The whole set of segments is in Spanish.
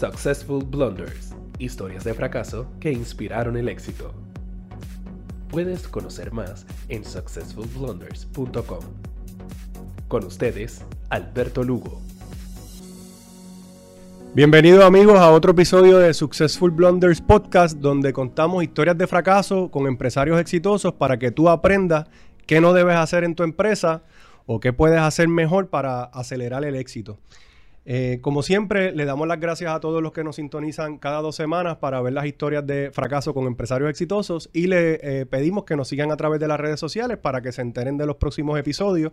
Successful Blunders, historias de fracaso que inspiraron el éxito. Puedes conocer más en successfulblunders.com. Con ustedes, Alberto Lugo. Bienvenidos amigos a otro episodio de Successful Blunders Podcast donde contamos historias de fracaso con empresarios exitosos para que tú aprendas qué no debes hacer en tu empresa o qué puedes hacer mejor para acelerar el éxito. Eh, como siempre, le damos las gracias a todos los que nos sintonizan cada dos semanas para ver las historias de fracaso con empresarios exitosos y le eh, pedimos que nos sigan a través de las redes sociales para que se enteren de los próximos episodios.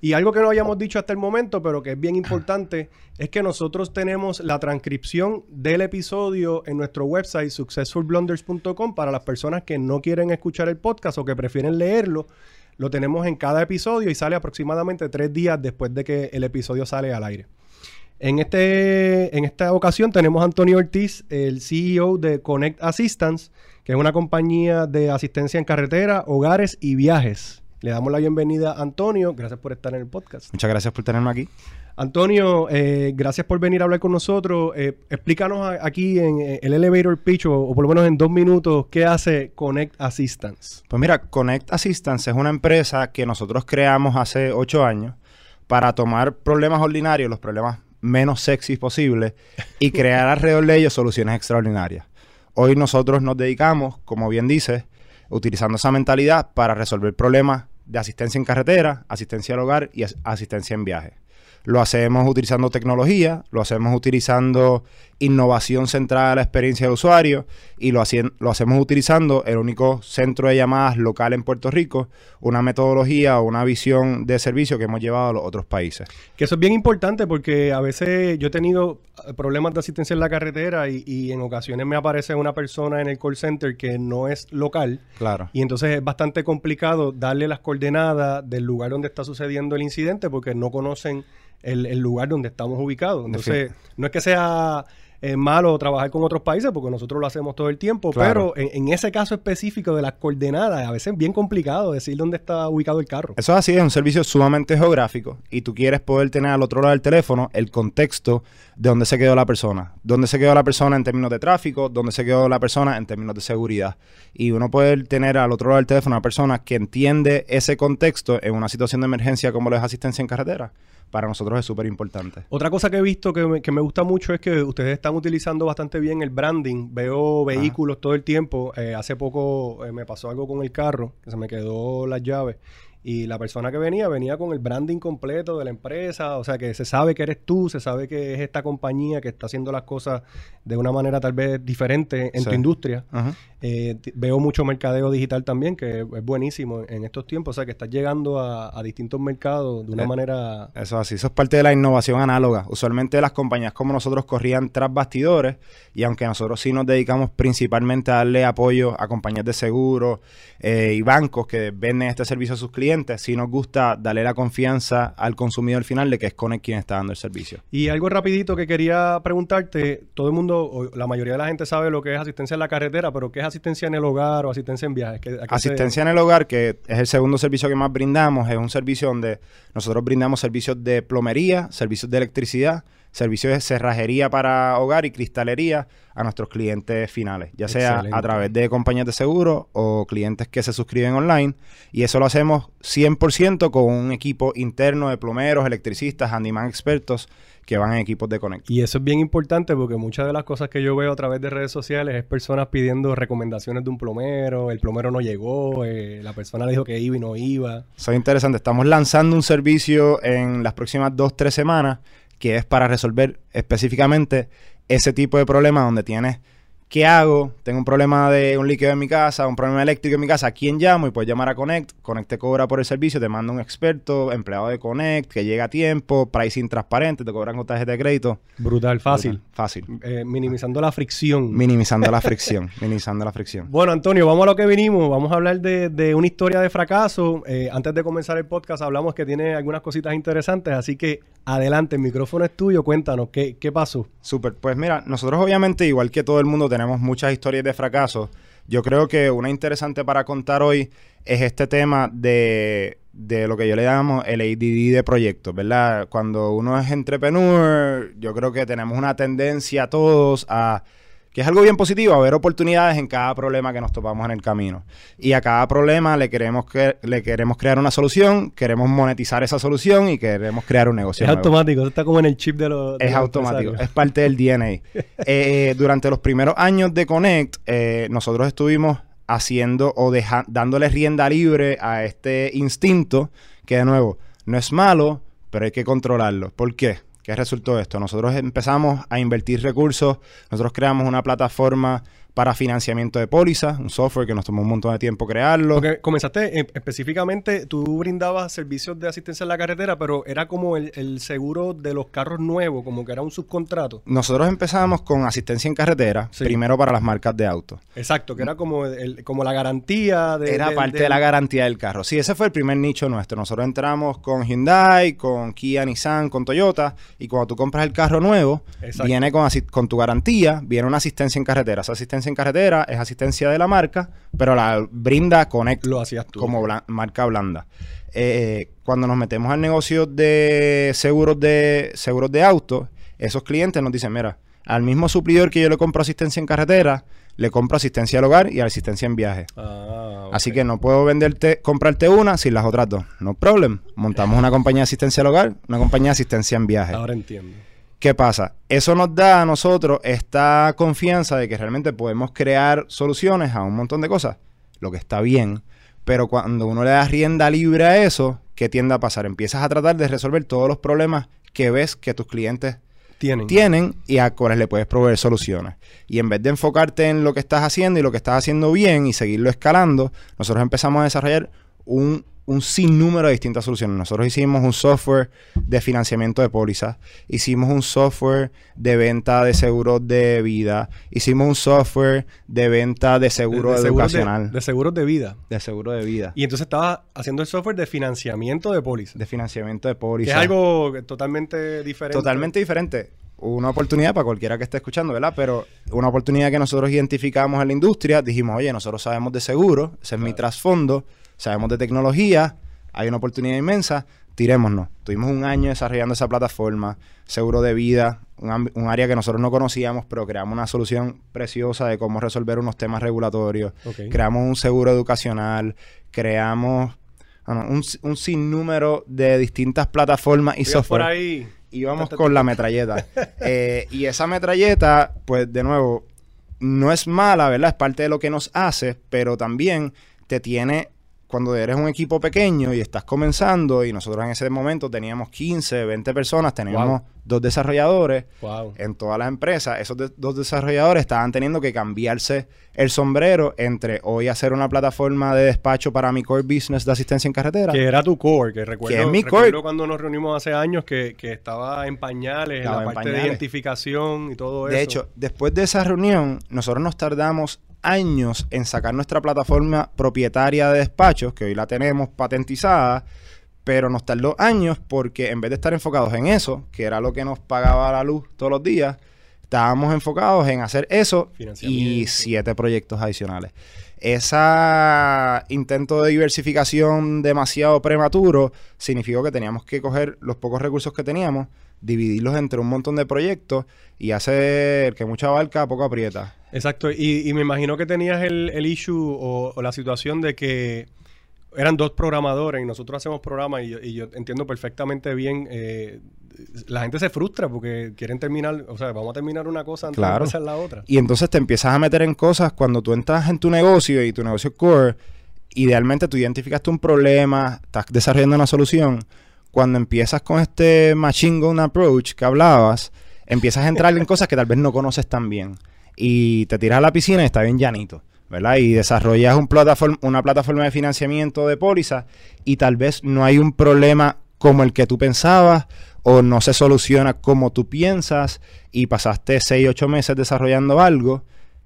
Y algo que no hayamos dicho hasta el momento, pero que es bien importante, es que nosotros tenemos la transcripción del episodio en nuestro website successfulblunders.com para las personas que no quieren escuchar el podcast o que prefieren leerlo. Lo tenemos en cada episodio y sale aproximadamente tres días después de que el episodio sale al aire. En, este, en esta ocasión tenemos a Antonio Ortiz, el CEO de Connect Assistance, que es una compañía de asistencia en carretera, hogares y viajes. Le damos la bienvenida a Antonio. Gracias por estar en el podcast. Muchas gracias por tenerme aquí. Antonio, eh, gracias por venir a hablar con nosotros. Eh, explícanos aquí en eh, el elevator pitch, o, por lo menos en dos minutos, qué hace Connect Assistance. Pues mira, Connect Assistance es una empresa que nosotros creamos hace ocho años para tomar problemas ordinarios, los problemas menos sexys posibles y crear alrededor de ellos soluciones extraordinarias. Hoy nosotros nos dedicamos, como bien dices, utilizando esa mentalidad para resolver problemas de asistencia en carretera, asistencia al hogar y asistencia en viaje. Lo hacemos utilizando tecnología, lo hacemos utilizando innovación centrada a la experiencia de usuario y lo, lo hacemos utilizando el único centro de llamadas local en Puerto Rico, una metodología o una visión de servicio que hemos llevado a los otros países. Que eso es bien importante porque a veces yo he tenido eh, problemas de asistencia en la carretera y, y en ocasiones me aparece una persona en el call center que no es local. Claro. Y entonces es bastante complicado darle las coordenadas del lugar donde está sucediendo el incidente porque no conocen el, lugar donde estamos ubicados. Entonces, no es que sea es malo trabajar con otros países porque nosotros lo hacemos todo el tiempo, pero en, ese caso específico de las coordenadas, a veces es bien complicado decir dónde está ubicado el carro. Eso es así, es un servicio sumamente geográfico y tú quieres poder tener al otro lado del teléfono el contexto de dónde se quedó la persona, dónde se quedó la persona en términos de tráfico, dónde se quedó la persona en términos de seguridad. Y uno puede tener al otro lado del teléfono a una persona que entiende ese contexto en una situación de emergencia como lo es asistencia en carretera para nosotros es súper importante. Otra cosa que he visto que me, gusta mucho es que ustedes están utilizando bastante bien el branding. Veo vehículos todo el tiempo. Eh, hace poco eh, me pasó algo con el carro, que se me quedó las llaves. Y la persona que venía, venía con el branding completo de la empresa, o sea que se sabe que eres tú, se sabe que es esta compañía que está haciendo las cosas de una manera tal vez diferente en tu industria. Eh, veo mucho mercadeo digital también, que es buenísimo en estos tiempos, o sea que estás llegando a, distintos mercados de una eh, manera... Eso así, eso es parte de la innovación análoga. Usualmente las compañías como nosotros corrían tras bastidores y aunque nosotros sí nos dedicamos principalmente a darle apoyo a compañías de seguros eh, y bancos que venden este servicio a sus clientes, si nos gusta darle la confianza al consumidor final de que es Connect quien está dando el servicio. Y algo rapidito que quería preguntarte, todo el mundo, la mayoría de la gente sabe lo que es asistencia en la carretera, pero ¿qué es asistencia en el hogar o asistencia en viajes? Asistencia en el hogar, que es el segundo servicio que más brindamos, es un servicio donde nosotros brindamos servicios de plomería, servicios de electricidad, servicios de cerrajería para hogar y cristalería a nuestros clientes finales, ya sea a través de compañías de seguro o clientes que se suscriben online. Y eso lo hacemos 100% con un equipo interno de plomeros, electricistas, handyman expertos que van en equipos de Connect. Y eso es bien importante porque muchas de las cosas que yo veo a través de redes sociales es personas pidiendo recomendaciones de un plomero, el plomero no llegó, eh, la persona dijo que iba y no iba. Eso es interesante. Estamos lanzando un servicio en las próximas dos, tres semanas que es para resolver específicamente ese tipo de problema donde tienes ¿Qué hago? Tengo un problema de un líquido en mi casa, un problema eléctrico en mi casa. ¿A quién llamo? Y puedes llamar a Connect. Connect te cobra por el servicio, te manda un experto, empleado de Connect, que llega a tiempo, pricing transparente, te cobran con tarjeta de crédito. Brutal, fácil. fácil. Eh, minimizando la fricción. Minimizando la fricción. minimizando la fricción. Bueno, Antonio, vamos a lo que vinimos. Vamos a hablar de, una historia de fracaso. Eh, antes de comenzar el podcast, hablamos que tiene algunas cositas interesantes. Así que adelante, el micrófono es tuyo. Cuéntanos, ¿qué, qué pasó? Súper. Pues mira, nosotros obviamente, igual que todo el mundo, tenemos muchas historias de fracaso. Yo creo que una interesante para contar hoy es este tema de, de lo que yo le llamo el ADD de proyectos, ¿verdad? Cuando uno es entrepreneur, yo creo que tenemos una tendencia todos a que es algo bien positivo, a ver oportunidades en cada problema que nos topamos en el camino. Y a cada problema le queremos, que, le queremos crear una solución, queremos monetizar esa solución y queremos crear un negocio. Es automático, está como en el chip de los... es automático, es parte del DNA. Eh, durante los primeros años de Connect, eh, nosotros estuvimos haciendo o dándole rienda libre a este instinto que de nuevo no es malo, pero hay que controlarlo. ¿Por qué? ¿Qué resultó esto? Nosotros empezamos a invertir recursos, nosotros creamos una plataforma para financiamiento de pólizas, un software que nos tomó un montón de tiempo crearlo. Porque comenzaste eh, específicamente, tú brindabas servicios de asistencia en la carretera, pero era como el, seguro de los carros nuevos, como que era un subcontrato. Nosotros empezamos con asistencia en carretera, primero para las marcas de autos. Exacto, que era como, como la garantía de... Era parte de la garantía del carro. Sí, ese fue el primer nicho nuestro. Nosotros entramos con Hyundai, con Kia, Nissan, con Toyota, y cuando tú compras el carro nuevo, viene con, con tu garantía, viene una asistencia en carretera. Esa asistencia en carretera es asistencia de la marca, pero la brinda Connect Lo hacías tú, como marca blanda. Eh, cuando nos metemos al negocio de seguros de seguros de autos, esos clientes nos dicen, mira, al mismo suplidor que yo le compro asistencia en carretera, le compro asistencia al hogar y asistencia en viaje. Ah, Así que no puedo venderte, comprarte una sin las otras dos. No problem. Montamos una compañía de asistencia al hogar, una compañía de asistencia en viaje. Ahora entiendo. ¿Qué pasa? Eso nos da a nosotros esta confianza de que realmente podemos crear soluciones a un montón de cosas, lo que está bien, pero cuando uno le da rienda libre a eso, ¿qué tiende a pasar? Empiezas a tratar de resolver todos los problemas que ves que tus clientes tienen, tienen y a cuáles le puedes proveer soluciones. Y en vez de enfocarte en lo que estás haciendo y lo que estás haciendo bien y seguirlo escalando, nosotros empezamos a desarrollar un un sinnúmero de distintas soluciones. Nosotros hicimos un software de financiamiento de pólizas, hicimos un software de venta de seguros de vida, hicimos un software de venta de seguro educacional. de, seguros de vida. De seguro de vida. Y entonces estaba haciendo el software de financiamiento de pólizas. De financiamiento de pólizas. Es algo totalmente diferente. Totalmente diferente una oportunidad para cualquiera que esté escuchando, ¿verdad? Pero una oportunidad que nosotros identificamos en la industria, dijimos, oye, nosotros sabemos de seguro, ese es mi trasfondo, sabemos de tecnología, hay una oportunidad inmensa, tirémonos. Tuvimos un año desarrollando esa plataforma, seguro de vida, un, área que nosotros no conocíamos, pero creamos una solución preciosa de cómo resolver unos temas regulatorios. Creamos un seguro educacional, creamos un, sinnúmero de distintas plataformas y software. Por ahí. Y vamos con la metralleta. Eh, y esa metralleta, pues de nuevo, no es mala, ¿verdad? Es parte de lo que nos hace, pero también te tiene cuando eres un equipo pequeño y estás comenzando, y nosotros en ese momento teníamos 15, 20 personas, teníamos dos desarrolladores en todas las empresas, esos dos desarrolladores estaban teniendo que cambiarse el sombrero entre hoy hacer una plataforma de despacho para mi core business de asistencia en carretera. Que era tu core, que recuerdo, que es mi core. cuando nos reunimos hace años que, estaba en pañales, en la parte de identificación y todo eso. De hecho, después de esa reunión, nosotros nos tardamos años en sacar nuestra plataforma propietaria de despachos, que hoy la tenemos patentizada, pero nos tardó años porque en vez de estar enfocados en eso, que era lo que nos pagaba la luz todos los días, estábamos enfocados en hacer eso y siete proyectos adicionales. Ese intento de diversificación demasiado prematuro significó que teníamos que coger los pocos recursos que teníamos, dividirlos entre un montón de proyectos y hacer que mucha barca poco aprieta. Exacto, y, me imagino que tenías el, el issue o, la situación de que eran dos programadores y nosotros hacemos programas y yo, entiendo perfectamente bien, eh, la gente se frustra porque quieren terminar, o sea, vamos a terminar una cosa antes de empezar la otra. Y entonces te empiezas a meter en cosas cuando tú entras en tu negocio y tu negocio core, idealmente tú identificaste un problema, estás desarrollando una solución, cuando empiezas con este machine gun approach que hablabas, empiezas a entrar en cosas que tal vez no conoces tan bien y te tiras a la piscina y está bien llanito, ¿verdad? Y desarrollas un una plataforma de financiamiento de póliza y tal vez no hay un problema como el que tú pensabas o no se soluciona como tú piensas y pasaste 6, 8 meses desarrollando algo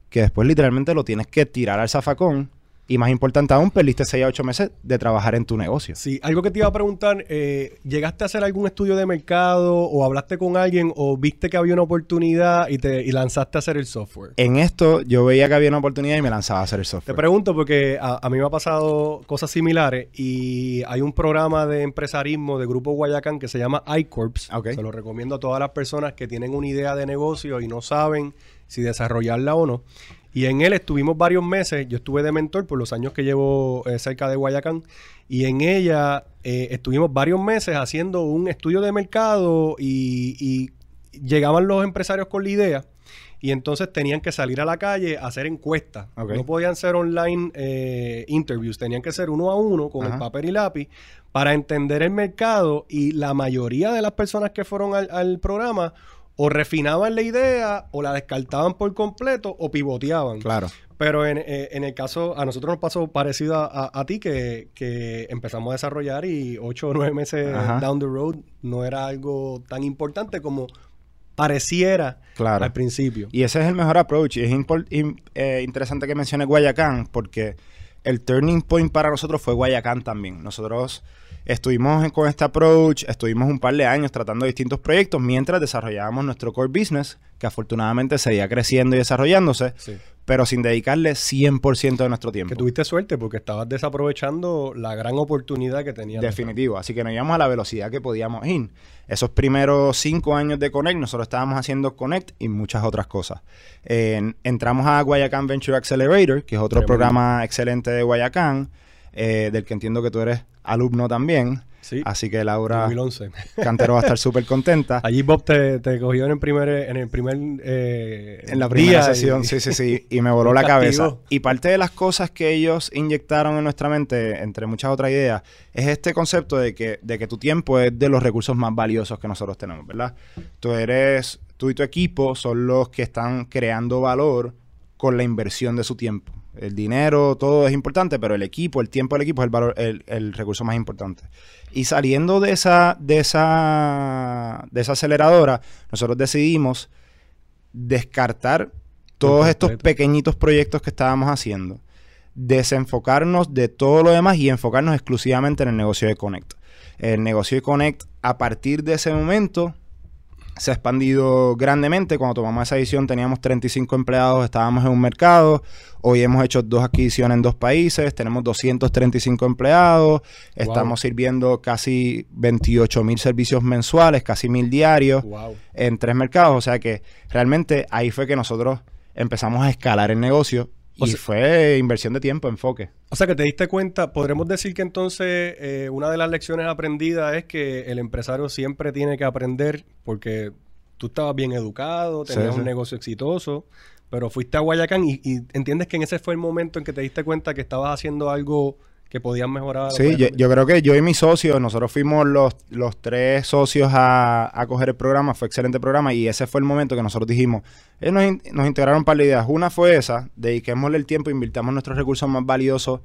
que después literalmente lo tienes que tirar al zafacón Y más importante aún, perdiste 6 a 8 meses de trabajar en tu negocio. Sí, algo que te iba a preguntar, eh, ¿llegaste a hacer algún estudio de mercado o hablaste con alguien o viste que había una oportunidad y te y lanzaste a hacer el software? En esto yo veía que había una oportunidad y me lanzaba a hacer el Te software. pregunto porque a, a mí me ha pasado cosas similares y hay un programa de empresarismo de Grupo Guayacán que se llama iCorps. Se lo recomiendo a todas las personas que tienen una idea de negocio y no saben si desarrollarla o no. Y en él estuvimos varios meses, yo estuve de mentor por los años que llevo eh, cerca de Guayacán, y en ella eh, estuvimos varios meses haciendo un estudio de mercado y, y llegaban los empresarios con la idea. Y entonces tenían que salir a la calle a hacer encuestas. No podían ser online eh, interviews, tenían que ser uno a uno con Ajá. el papel y lápiz para entender el mercado. Y la mayoría de las personas que fueron al, al programa o refinaban la idea o la descartaban por completo o pivoteaban. Claro. Pero en, eh, en el caso, a nosotros nos pasó parecido a, a- ti, que, que empezamos a desarrollar y ocho o nueve meses Ajá. down the road no era algo tan importante como pareciera Claro. al principio. Y ese es el mejor approach. Y es eh, interesante que mencione Guayacán porque el turning point para nosotros fue Guayacán también. Nosotros estuvimos con este approach, estuvimos un par de años tratando distintos proyectos mientras desarrollábamos nuestro core business, que afortunadamente seguía creciendo y desarrollándose, Sí. Pero sin dedicarle 100% de nuestro tiempo. Que tuviste suerte porque estabas desaprovechando la gran oportunidad que tenías. Definitivo. Así que nos íbamos a la velocidad que podíamos ir. Esos primeros cinco años de Connect, nosotros estábamos haciendo Connect y muchas otras cosas. En- entramos a Guayacán Venture Accelerator, que es otro Tremendo. programa excelente de Guayacán, eh, del que entiendo que tú eres alumno también. Sí. Así que Laura 2011. Cantero va a estar súper contenta. Allí Bob te, te cogió en el primer, en el primer eh, En la primera día y- sesión, sí, sí, sí, y me voló la castigo. cabeza. Y parte de las cosas que ellos inyectaron en nuestra mente, entre muchas otras ideas, es este concepto de que, de que tu tiempo es de los recursos más valiosos que nosotros tenemos, ¿verdad? Tú eres, tú y tu equipo son los que están creando valor con la inversión de su tiempo. El dinero, todo es importante, pero el equipo, el tiempo del equipo es el valor, el, el recurso más importante. Y saliendo de esa, de esa, de esa aceleradora, nosotros decidimos descartar todos estos pequeñitos proyectos que estábamos haciendo, desenfocarnos de todo lo demás y enfocarnos exclusivamente en el negocio de Connect. El negocio de Connect, a partir de ese momento, se ha expandido grandemente. Cuando tomamos esa decisión teníamos 35 empleados, estábamos en un mercado. Hoy hemos hecho dos adquisiciones en dos países, tenemos 235 empleados, estamos sirviendo casi 28 mil servicios mensuales, casi mil diarios Wow. en tres mercados. O sea que realmente ahí fue que nosotros empezamos a escalar el negocio O y sea- fue inversión de tiempo, enfoque. O sea que te diste cuenta, podremos decir que entonces eh, una de las lecciones aprendidas es que el empresario siempre tiene que aprender porque tú estabas bien educado, Sí, tenías sí. un negocio exitoso, pero fuiste a Guayacán y, y entiendes que en ese fue el momento en que te diste cuenta que estabas haciendo algo que podías mejorar. Sí, yo, yo creo que yo y mis socios, nosotros fuimos los, los tres socios a, a coger el programa, fue excelente programa y ese fue el momento que nosotros dijimos, ellos nos, in- nos integraron un par de ideas. Una fue esa, dediquémosle el tiempo, invirtamos nuestros recursos más valiosos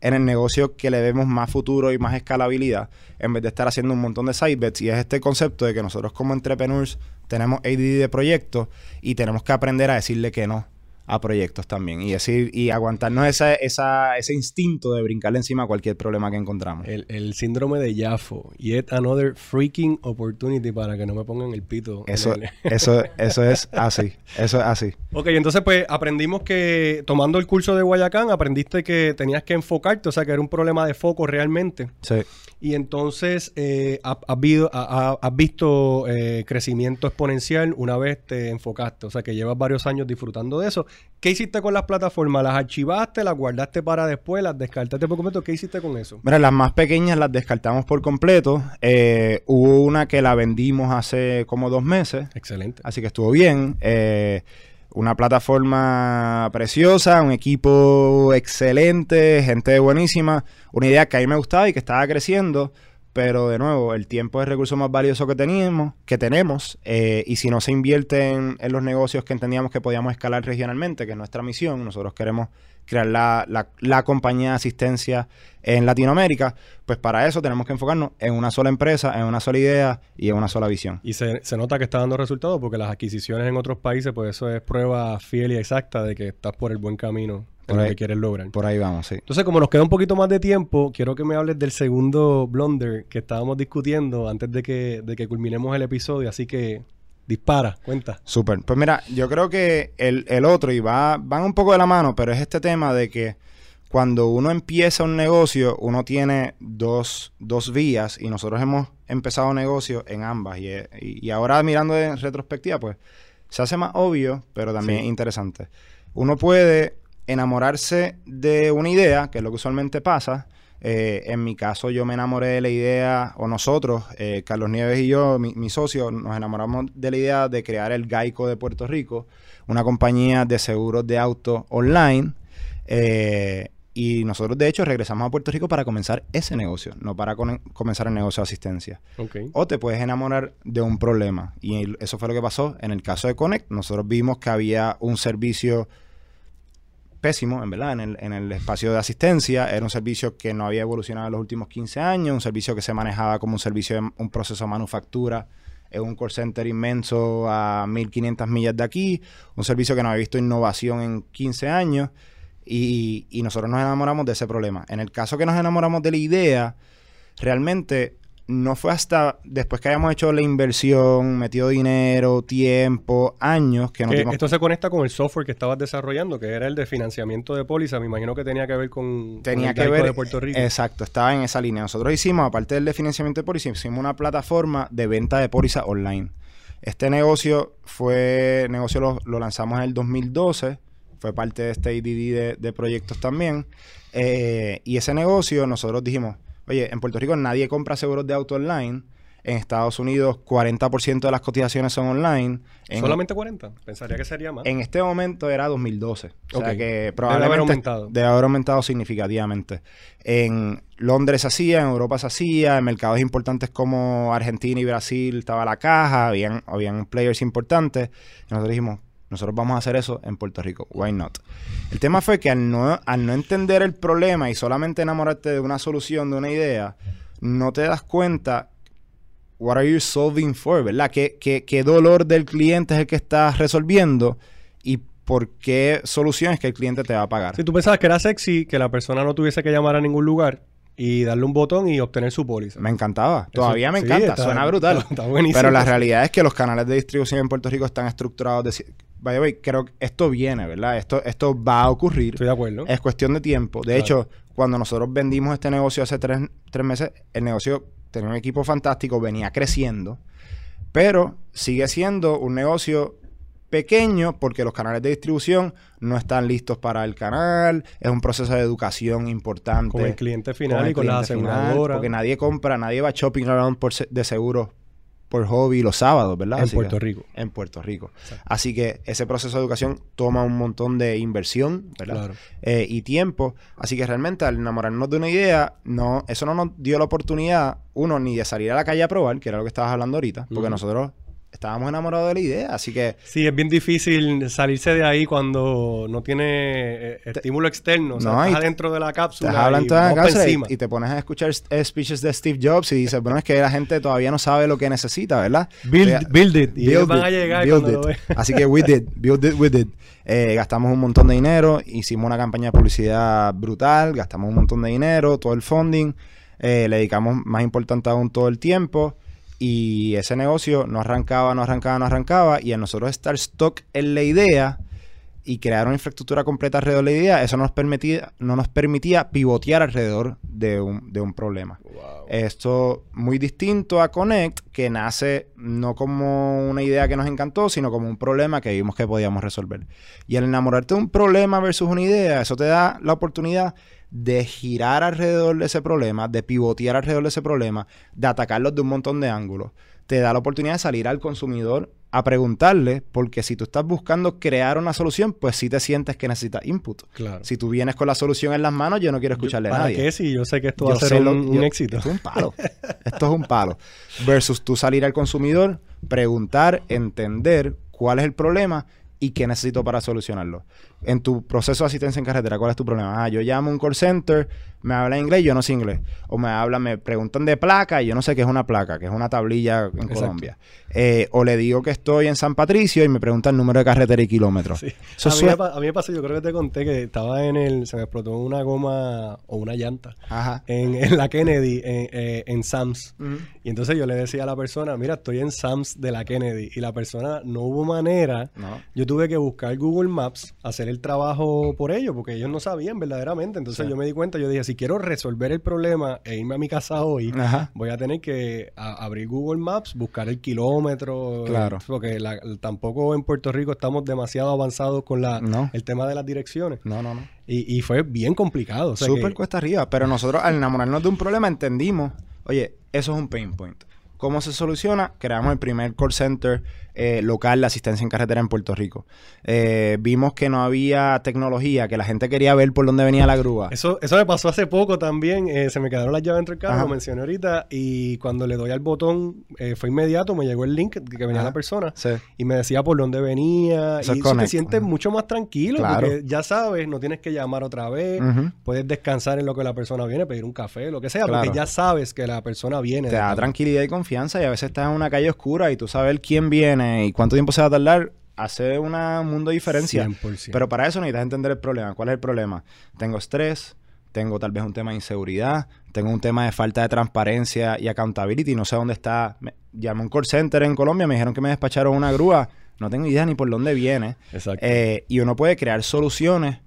en el negocio que le demos más futuro y más escalabilidad, en vez de estar haciendo un montón de side bets. Y es este concepto de que nosotros como entrepreneurs tenemos ADD de proyectos y tenemos que aprender a decirle que no a proyectos también y decir y aguantarnos esa, esa, ese instinto de brincarle encima a cualquier problema que encontramos. El, el síndrome de Yafo. Yet another freaking opportunity para que no me pongan el pito. Eso, el- eso, eso es así. Eso es así. Ok, entonces pues aprendimos que tomando el curso de Guayacán aprendiste que tenías que enfocarte, o sea que era un problema de foco realmente. Sí. Y entonces eh, ha- has, vido- ha- ha- has visto eh, crecimiento exponencial una vez te enfocaste, o sea que llevas varios años disfrutando de eso. ¿Qué hiciste con las plataformas? ¿Las archivaste, las guardaste para después, las descartaste por completo? ¿Qué hiciste con eso? Mira, las más pequeñas las descartamos por completo. Eh, hubo una que la vendimos hace como dos meses. Excelente. Así que estuvo bien. Eh, una plataforma preciosa, un equipo excelente, gente buenísima. Una idea que a mí me gustaba y que estaba creciendo. Pero de nuevo, el tiempo es el recurso más valioso que teníamos, que tenemos. eh, y si no se invierte en, en los negocios que entendíamos que podíamos escalar regionalmente, que es nuestra misión, nosotros queremos crear la, la- la compañía de asistencia en Latinoamérica, pues para eso tenemos que enfocarnos en una sola empresa, en una sola idea y en una sola visión. Y se, se nota que está dando resultados porque las adquisiciones en otros países, pues eso es prueba fiel y exacta de que estás por el buen camino. Por en lo ahí. que quieres lograr. Por ahí vamos, sí. Entonces, como nos queda un poquito más de tiempo, quiero que me hables del segundo blunder que estábamos discutiendo antes de que, de que culminemos el episodio. Así que dispara, cuenta. Súper. Pues mira, yo creo que el, el otro, y va, van un poco de la mano, pero es este tema de que cuando uno empieza un negocio, uno tiene dos, dos vías y nosotros hemos empezado negocio en ambas. Y, y- y ahora mirando en retrospectiva, pues se hace más obvio, pero también Sí. interesante. Uno puede enamorarse de una idea, que es lo que usualmente pasa. Eh, en mi caso, yo me enamoré de la idea, o nosotros, eh, Carlos Nieves y yo, mi, mi socio, nos enamoramos de la idea de crear el Geico de Puerto Rico, una compañía de seguros de auto online. Eh, y nosotros, de hecho, regresamos a Puerto Rico para comenzar ese negocio, no para comenzar el negocio de asistencia. O te puedes enamorar de un problema. Y eso fue lo que pasó en el caso de Connect. Nosotros vimos que había un servicio pésimo, en verdad, en el, en el espacio de asistencia. Era un servicio que no había evolucionado en los últimos 15 años, un servicio que se manejaba como un servicio de un proceso de manufactura en un call center inmenso a 1500 millas de aquí, un servicio que no había visto innovación en 15 años. Y, y nosotros nos enamoramos de ese problema. En el caso que nos enamoramos de la idea, realmente no fue hasta después que hayamos hecho la inversión, metido dinero, tiempo, años, que Que dimos esto se conecta con el software que estabas desarrollando, que era el de financiamiento de póliza. Me imagino que tenía que ver con, tenía con el que ver de Puerto Rico. exacto estaba en esa línea nosotros hicimos aparte del de financiamiento de póliza hicimos una plataforma de venta de póliza online este negocio fue negocio lo, lo lanzamos en el 2012 fue parte de este IDD de, de proyectos también Eh, y ese negocio nosotros dijimos oye en Puerto Rico nadie compra seguros de auto online en Estados Unidos 40% de las cotizaciones son online en, ¿Solamente 40? Pensaría que sería más. en este momento era 2012. O sea que Debe probablemente haber aumentado. debe haber aumentado significativamente. En Londres se hacía, en Europa se hacía, en mercados importantes como Argentina y Brasil estaba la caja, habían, habían players importantes. Y nosotros dijimos, nosotros vamos a hacer eso en Puerto Rico. Why not? El tema fue que al no, al no entender el problema y solamente enamorarte de una solución, de una idea, no te das cuenta what are you solving for, ¿verdad? ¿Qué, qué, qué dolor del cliente es el que estás resolviendo y por qué solución es que el cliente te va a pagar? Si tú pensabas que era sexy, que la persona no tuviese que llamar a ningún lugar y darle un botón y obtener su póliza. Me encantaba. Todavía me sí, encanta. está- Suena brutal. está- está buenísimo. Pero la realidad es que los canales de distribución en Puerto Rico están estructurados de... By the way, creo que esto viene, ¿verdad? Esto, esto va a ocurrir. Estoy de acuerdo. Es cuestión de tiempo. De Claro. hecho, cuando nosotros vendimos este negocio hace tres, tres meses, el negocio tenía un equipo fantástico, venía creciendo, pero sigue siendo un negocio pequeño porque los canales de distribución no están listos para el canal, es un proceso de educación importante. con el cliente final el y con las aseguradoras. Porque nadie compra, nadie va shopping around por se- de seguros por hobby los sábados, ¿verdad? en Así Puerto que- Rico. En Puerto Rico. Exacto. Así que ese proceso de educación toma un montón de inversión, ¿verdad? Claro. eh, y tiempo. Así que realmente al enamorarnos de una idea, no, eso no nos dio la oportunidad, uno, ni de salir a la calle a probar, que era lo que estabas hablando ahorita, porque nosotros estábamos enamorados de la idea. Así que Sí, es bien difícil salirse de ahí cuando no tiene eh, estímulo externo. O sea, No, estás adentro de la cápsula. estás hablando y de la casa y, te pones a escuchar eh, speeches de Steve Jobs y dices, bueno, es que la gente todavía no sabe lo que necesita, ¿verdad? Build, O sea, build it. Y ellos Build van it, a llegar build cuando it. lo. Así que we did, build it, we did. Eh, gastamos un montón de dinero, hicimos una campaña de publicidad brutal, gastamos un montón de dinero, todo el funding, eh, le dedicamos más importante aún todo el tiempo y ese negocio no arrancaba, no arrancaba, no arrancaba y a nosotros estar stock en la idea y crear una infraestructura completa alrededor de la idea, eso no nos permitía, no nos permitía pivotear alrededor de un, de un problema. Esto muy distinto a Connect, que nace no como una idea que nos encantó, sino como un problema que vimos que podíamos resolver. Y al enamorarte de un problema versus una idea, eso te da la oportunidad de girar alrededor de ese problema, de pivotear alrededor de ese problema, de atacarlos de un montón de ángulos. Te da la oportunidad de salir al consumidor a preguntarle, porque si tú estás buscando crear una solución, pues sí te sientes que necesitas input. Claro. Si tú vienes con la solución en las manos, yo no quiero escucharle a ¿Para nadie. qué? Si yo sé que esto Yo va a ser un, lo- un yo- éxito. Esto es un palo. esto es un palo. Versus tú salir al consumidor, preguntar, entender cuál es el problema y qué necesito para solucionarlo. En tu proceso de asistencia en carretera, ¿cuál es tu problema? Ah, yo llamo a un call center, me habla inglés, yo no sé inglés. O me hablan, me preguntan de placa y yo no sé qué es una placa, que es una tablilla en Colombia. Eh, o le digo que estoy en San Patricio y me preguntan el número de carretera y kilómetros. a, mí me, a, mí me, pasó, yo creo que te conté que estaba en el, se me explotó una goma o una llanta En, la Kennedy, en, eh, Sams. Y entonces yo le decía a la persona, mira, estoy en Sams de la Kennedy. Y la persona, no hubo manera. Yo tuve que buscar Google Maps, hacer el trabajo por ellos, porque ellos no sabían verdaderamente. Entonces yo me di cuenta, yo dije, si quiero resolver el problema e irme a mi casa hoy, voy a tener que abrir Google Maps, buscar el kilómetro. Claro. porque tampoco en Puerto Rico estamos demasiado avanzados con la, el tema de las direcciones. No, no, no. Y, fue bien complicado. Súper cuesta arriba. Pero nosotros al enamorarnos de un problema entendimos, oye, eso es un pain point. ¿Cómo se soluciona? Creamos el primer call center eh, local de asistencia en carretera en Puerto Rico. Eh, vimos que no había tecnología, que la gente quería ver por dónde venía la grúa. Eso, eso me pasó hace poco también. Eh, se me quedaron las llaves dentro del carro, lo mencioné ahorita. Y cuando le doy al botón, fue inmediato, me llegó el link que venía la persona. Y me decía por dónde venía. y eso te sientes mucho más tranquilo. Porque ya sabes, no tienes que llamar otra vez. Puedes descansar en lo que la persona viene, pedir un café, lo que sea. Porque ya sabes que la persona viene. Te da tranquilidad y confianza. Y a veces estás en una calle oscura y tú sabes quién viene y cuánto tiempo se va a tardar, hace un mundo de diferencia. Pero para eso necesitas entender el problema. ¿Cuál es el problema? Tengo estrés, tengo tal vez un tema de inseguridad, tengo un tema de falta de transparencia y accountability, no sé dónde está. Me, llamé a un call center en Colombia, me dijeron que me despacharon una grúa, no tengo idea ni por dónde viene. Eh, y uno puede crear soluciones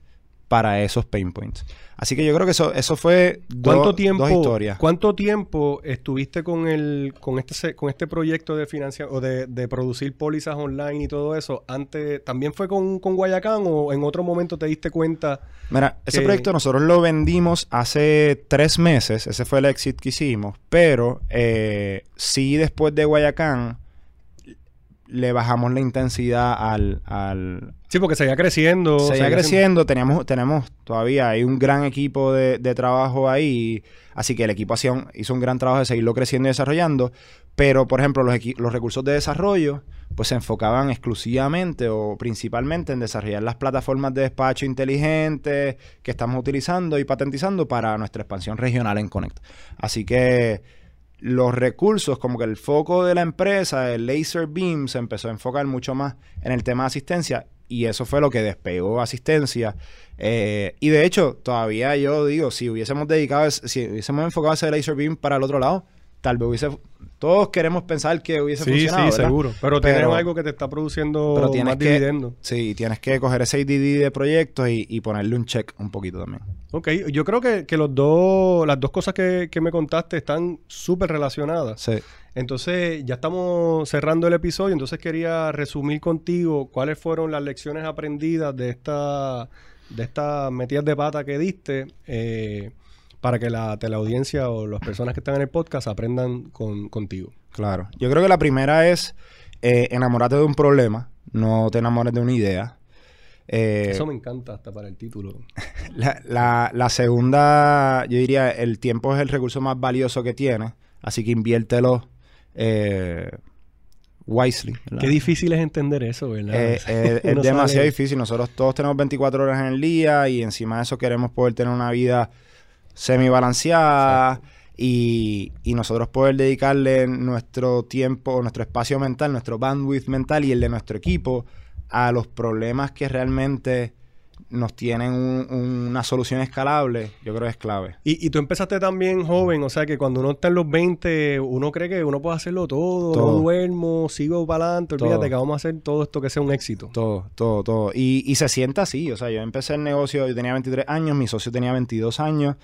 para esos pain points. Así que yo creo que eso, eso fue ¿Cuánto tiempo, dos historias. ¿Cuánto tiempo estuviste con el, con este, con este proyecto de financiación o de, producir pólizas online y todo eso? Antes, ¿también fue con, con, Guayacán o en otro momento te diste cuenta? Mira, ese proyecto nosotros lo vendimos hace tres meses, ese fue el exit que hicimos, pero eh, sí después de Guayacán le bajamos la intensidad al, al sí, porque seguía creciendo. Seguía, creciendo, teníamos, tenemos todavía, hay un gran equipo de, trabajo ahí, así que el equipo hacía hizo un gran trabajo de seguirlo creciendo y desarrollando, pero por ejemplo los, los recursos de desarrollo pues se enfocaban exclusivamente o principalmente en desarrollar las plataformas de despacho inteligentes que estamos utilizando y patentizando para nuestra expansión regional en Connect. Así que los recursos, como que el foco de la empresa, el laser beam, se empezó a enfocar mucho más en el tema de asistencia y eso fue lo que despegó asistencia. Eh, y de hecho, todavía yo digo, si hubiésemos dedicado, si hubiésemos enfocado ese laser beam para el otro lado, tal vez hubiese todos queremos pensar que hubiese funcionado. Sí, sí, seguro. Pero, pero algo que te está produciendo pero tienes más que, Sí, tienes que coger ese IDD de proyectos y, ponerle un check un poquito también. Ok, yo creo que, los dos, las dos cosas que, me contaste están súper relacionadas. Sí. Entonces, ya estamos cerrando el episodio, entonces quería resumir contigo cuáles fueron las lecciones aprendidas de esta, de estas metidas de pata que diste. Eh, para que la teleaudiencia o las personas que están en el podcast aprendan contigo. Claro. Yo creo que la primera es eh, enamorarte de un problema, no te enamores de una idea. Eh, Eso me encanta hasta para el título. La, segunda, yo diría, el tiempo es el recurso más valioso que tienes, así que inviértelo eh, wisely. Qué difícil es entender eso, ¿verdad? es demasiado difícil. Nosotros todos tenemos 24 horas en el día y encima de eso queremos poder tener una vida semi balanceada y, y, nosotros poder dedicarle nuestro tiempo, nuestro espacio mental, nuestro bandwidth mental y el de nuestro equipo a los problemas que realmente nos tienen una solución escalable, yo creo que es clave. Y, y, tú empezaste también joven, o sea que cuando uno está en los 20, uno cree que uno puede hacerlo todo, no duermo, sigo para adelante, olvídate que vamos a hacer todo esto que sea un éxito. Todo, todo, todo. Y, y se siente así, o sea, yo empecé el negocio, yo tenía 23 años, mi socio tenía 22 años,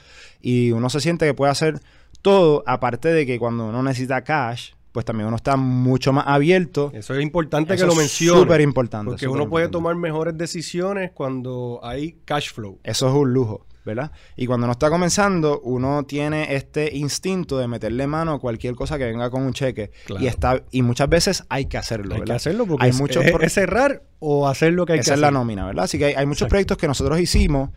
y uno se siente que puede hacer todo, aparte de que cuando uno necesita cash, pues también uno está mucho más abierto. Eso es importante que lo menciones. Súper importante. Porque uno puede tomar mejores decisiones cuando hay cash flow. Eso es un lujo, ¿verdad? Y cuando uno está comenzando, uno tiene este instinto de meterle mano a cualquier cosa que venga con un cheque. Y está y muchas veces hay que hacerlo, Hay que hacerlo porque hay es, muchos es, cerrar o hacer lo que hay que hacer. Esa es la nómina, ¿verdad? Así que hay, muchos proyectos que nosotros hicimos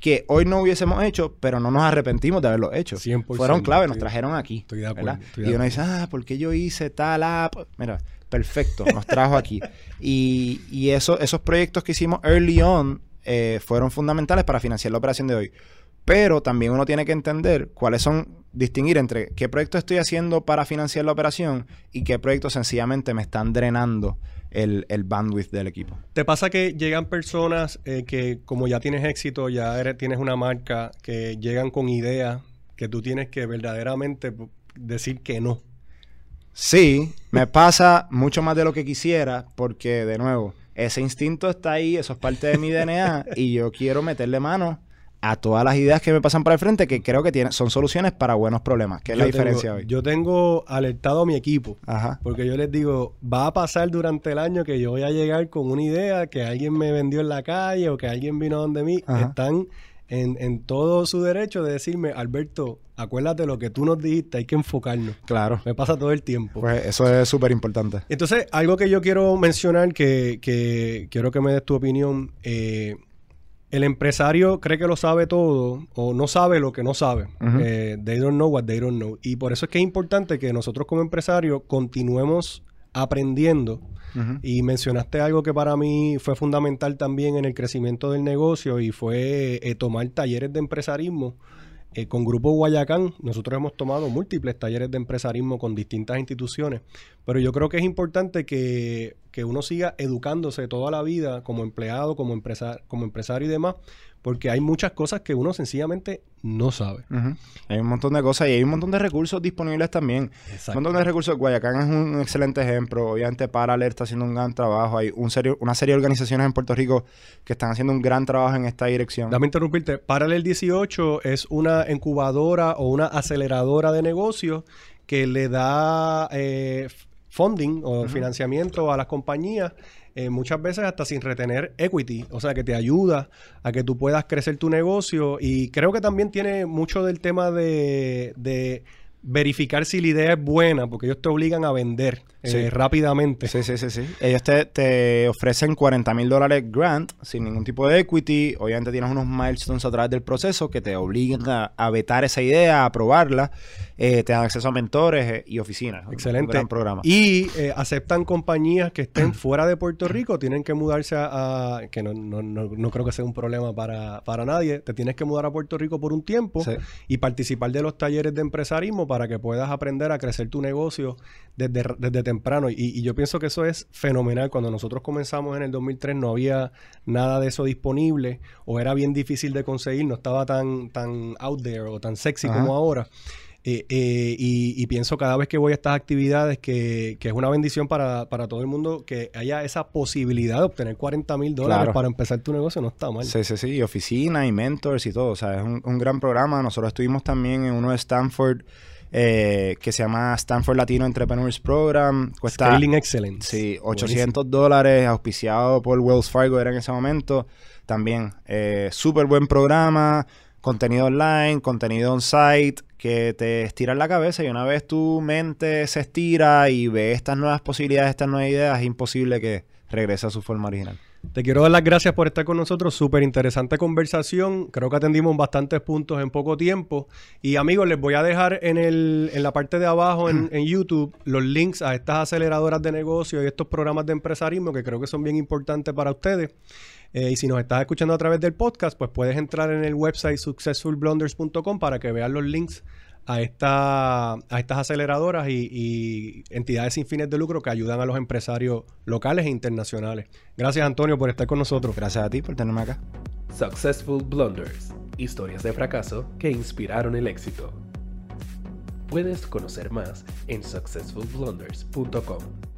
que hoy no hubiésemos hecho, pero no nos arrepentimos de haberlo hecho. 100%, Fueron clave, nos trajeron aquí. Estoy de acuerdo. y uno dice, ah, ¿por qué yo hice tal app? Mira, perfecto, nos trajo aquí. Y, y eso, esos proyectos que hicimos early on eh, fueron fundamentales para financiar la operación de hoy. Pero también uno tiene que entender cuáles son, distinguir entre qué proyectos estoy haciendo para financiar la operación y qué proyectos sencillamente me están drenando el, el bandwidth del equipo. ¿Te pasa que llegan personas eh, que como ya tienes éxito, ya eres- tienes una marca, que llegan con ideas que tú tienes que verdaderamente decir que no? Sí, me pasa mucho más de lo que quisiera porque, de nuevo, ese instinto está ahí, eso es parte de mi DNA y yo quiero meterle mano a todas las ideas que me pasan por el frente que creo que tienen, son soluciones para buenos problemas, que es la tengo- diferencia hoy. Yo tengo alertado a mi equipo. Ajá. Porque yo les digo, va a pasar durante el año que yo voy a llegar con una idea que alguien me vendió en la calle o que alguien vino donde mí. Ajá. Están en, en todo su derecho de decirme, Alberto, acuérdate lo que tú nos dijiste, hay que enfocarnos. Claro. Me pasa todo el tiempo. Pues eso es súper importante. Entonces, algo que yo quiero mencionar, que, que quiero que me des tu opinión, eh, el empresario cree que lo sabe todo o no sabe lo que no sabe. Eh, they don't know what they don't know. Y por eso es que es importante que nosotros como empresarios continuemos aprendiendo. Y mencionaste algo que para mí fue fundamental también en el crecimiento del negocio y fue eh, tomar talleres de empresarismo. Eh, con Grupo Guayacán, nosotros hemos tomado múltiples talleres de empresarismo con distintas instituciones, pero yo creo que es importante que, que uno siga educándose toda la vida como empleado, como, empresa- como empresario y demás, porque hay muchas cosas que uno sencillamente no sabe. Hay un montón de cosas y hay un montón de recursos disponibles también. Un montón de recursos. Guayacán es un excelente ejemplo. Obviamente Paralel está haciendo un gran trabajo. Hay un serio, una serie de organizaciones en Puerto Rico que están haciendo un gran trabajo en esta dirección. Dame interrumpirte. Paralel 18 es una incubadora o una aceleradora de negocios que le da eh, funding o financiamiento a las compañías, eh, muchas veces hasta sin retener equity, o sea, que te ayuda a que tú puedas crecer tu negocio y creo que también tiene mucho del tema de, de verificar si la idea es buena, porque ellos te obligan a vender eh, rápidamente. Sí, sí, sí, sí. Ellos te, te ofrecen 40 mil dólares grant sin ningún tipo de equity. Obviamente tienes unos milestones a través del proceso que te obligan a, a vetar esa idea, a aprobarla. Eh, te dan acceso a mentores eh, y oficinas. Un Excelente. gran programa. Y eh, aceptan compañías que estén fuera de Puerto Rico, tienen que mudarse a, a- que no, no, no, no creo que sea un problema para, para nadie, te tienes que mudar a Puerto Rico por un tiempo Sí. y participar de los talleres de empresarismo para que puedas aprender a crecer tu negocio desde, desde temprano. Y, y yo pienso que eso es fenomenal. Cuando nosotros comenzamos en el 2003 no había nada de eso disponible o era bien difícil de conseguir, no estaba tan, tan out there o tan sexy Ajá. como ahora. Eh, eh, y, y pienso cada vez que voy a estas actividades que, que es una bendición para, para todo el mundo que haya esa posibilidad de obtener 40 mil dólares Claro. para empezar tu negocio, no está mal. Sí, sí, sí, y oficina y mentors y todo, o sea, es un, un gran programa. Nosotros estuvimos también en uno de Stanford eh, que se llama Stanford Latino Entrepreneurs Program. Cuesta Scaling Excellence. sí, Buenísimo. 800 dólares, auspiciado por Wells Fargo era en ese momento. También, eh, súper buen programa, contenido online, contenido on-site, que te estira la cabeza y una vez tu mente se estira y ve estas nuevas posibilidades, estas nuevas ideas, es imposible que regrese a su forma original. Te quiero dar las gracias por estar con nosotros. Súper interesante conversación. Creo que atendimos bastantes puntos en poco tiempo. Y amigos, les voy a dejar en, el, en la parte de abajo en, en YouTube los links a estas aceleradoras de negocio y estos programas de empresarismo que creo que son bien importantes para ustedes. Eh, y si nos estás escuchando a través del podcast, pues puedes entrar en el website successfulblunders.com para que veas los links a, esta, a estas aceleradoras y, y entidades sin fines de lucro que ayudan a los empresarios locales e internacionales. Gracias, Antonio, por estar con nosotros. Gracias a ti por tenerme acá. Successful Blunders. Historias de fracaso que inspiraron el éxito. Puedes conocer más en successfulblunders.com.